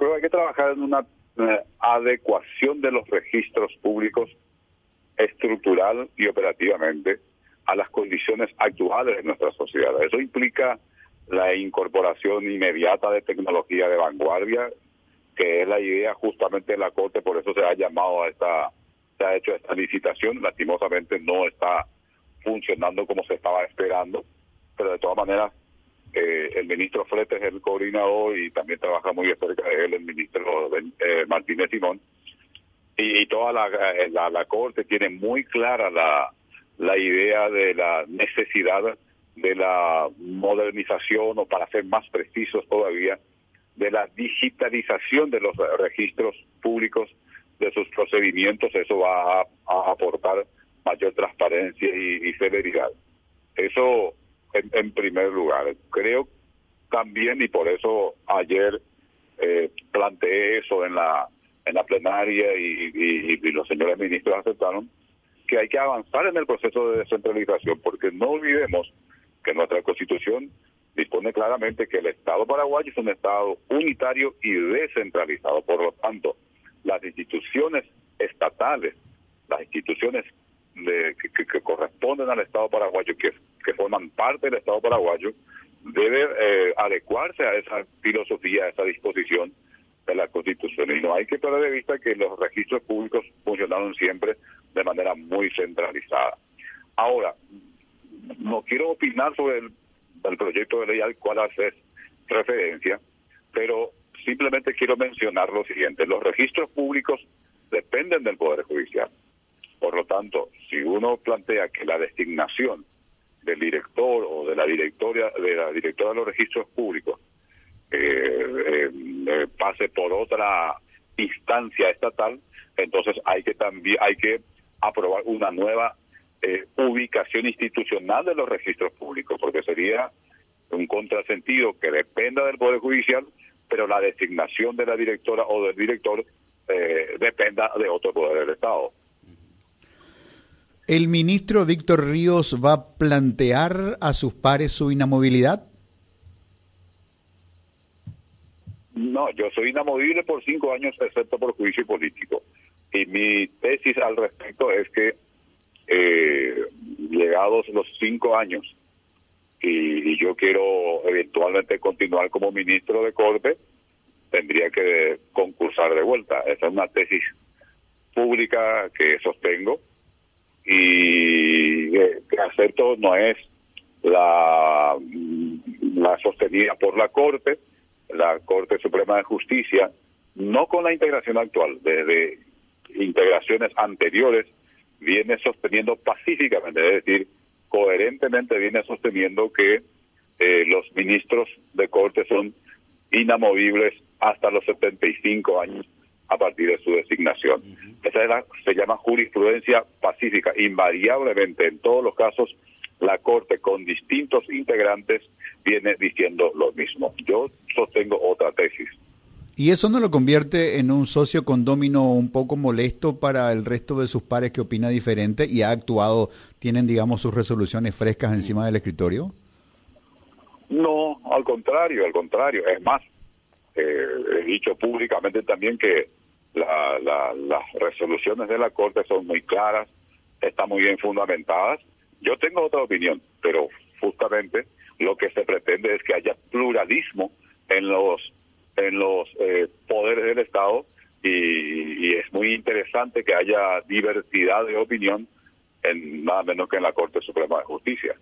creo que hay que trabajar en una eh, adecuación de los registros públicos estructural y operativamente a las condiciones actuales de nuestra sociedad. Eso implica la incorporación inmediata de tecnología de vanguardia, que es la idea justamente de la Corte, por eso se ha llamado a esta, se ha hecho esta licitación, lastimosamente no está funcionando como se estaba esperando, pero de todas maneras eh, el ministro Flete es el coordinador y también trabaja muy cerca de él el ministro eh, Martínez Simón. Y, toda eh, la, la, Corte tiene muy clara la, la idea de la necesidad de la modernización o para ser más precisos todavía, de la digitalización de los registros públicos, de sus procedimientos, eso va a, aportar mayor transparencia y, y celeridad. Eso en, primer lugar. Creo también, y por eso ayer eh, planteé eso en la en la plenaria y, los señores ministros aceptaron, que hay que avanzar en el proceso de descentralización, porque no olvidemos que nuestra constitución dispone claramente que el Estado paraguayo es un Estado unitario y descentralizado. Por lo tanto, las instituciones estatales, las instituciones de, que, corresponden al Estado paraguayo, que, que forman parte del Estado paraguayo, debe eh, adecuarse a esa filosofía, a esa disposición de la Constitución. Y no hay que perder de vista que los registros públicos funcionaron siempre de manera muy centralizada. Ahora, no quiero opinar sobre el, proyecto de ley al cual haces referencia, pero simplemente quiero mencionar lo siguiente. Los registros públicos dependen del Poder Judicial. Por lo tanto, si uno plantea que la designación del director o de la directoria de la directora de los registros públicos eh, eh, eh, pase por otra instancia estatal, entonces hay que también hay que aprobar una nueva ubicación institucional de los registros públicos, porque sería un contrasentido que dependa del Poder Judicial, pero la designación de la directora o del director dependa de otro poder del Estado. ¿El ministro Víctor Ríos va a plantear a sus pares su inamovilidad? No, yo soy inamovible por cinco años, excepto por juicio político. Y mi tesis al respecto es que, eh, llegados los cinco años, y, yo quiero eventualmente continuar como ministro de Corte, tendría que concursar de vuelta. Esa es una tesis pública que sostengo y que acepto no es la, la sostenida por la Corte, la Corte Suprema de Justicia, no con la integración actual, desde integraciones anteriores, viene sosteniendo pacíficamente, es decir, coherentemente viene sosteniendo que eh, los ministros de Corte son inamovibles hasta los 75 años a partir de su designación. Esa se llama jurisprudencia pacífica. Invariablemente, en todos los casos, la Corte con distintos integrantes viene diciendo lo mismo. Yo sostengo otra tesis. ¿Y eso no lo convierte en un socio condómino un poco molesto para el resto de sus pares que opina diferente y ha actuado, tienen, digamos, sus resoluciones frescas encima del escritorio? No, al contrario, al contrario. Es más, eh, he dicho públicamente también que las resoluciones de la Corte son muy claras, están muy bien fundamentadas. Yo tengo otra opinión, pero justamente lo que se pretende es que haya pluralismo en los en los eh, poderes del Estado y, es muy interesante que haya diversidad de opinión en nada menos que en la Corte Suprema de Justicia.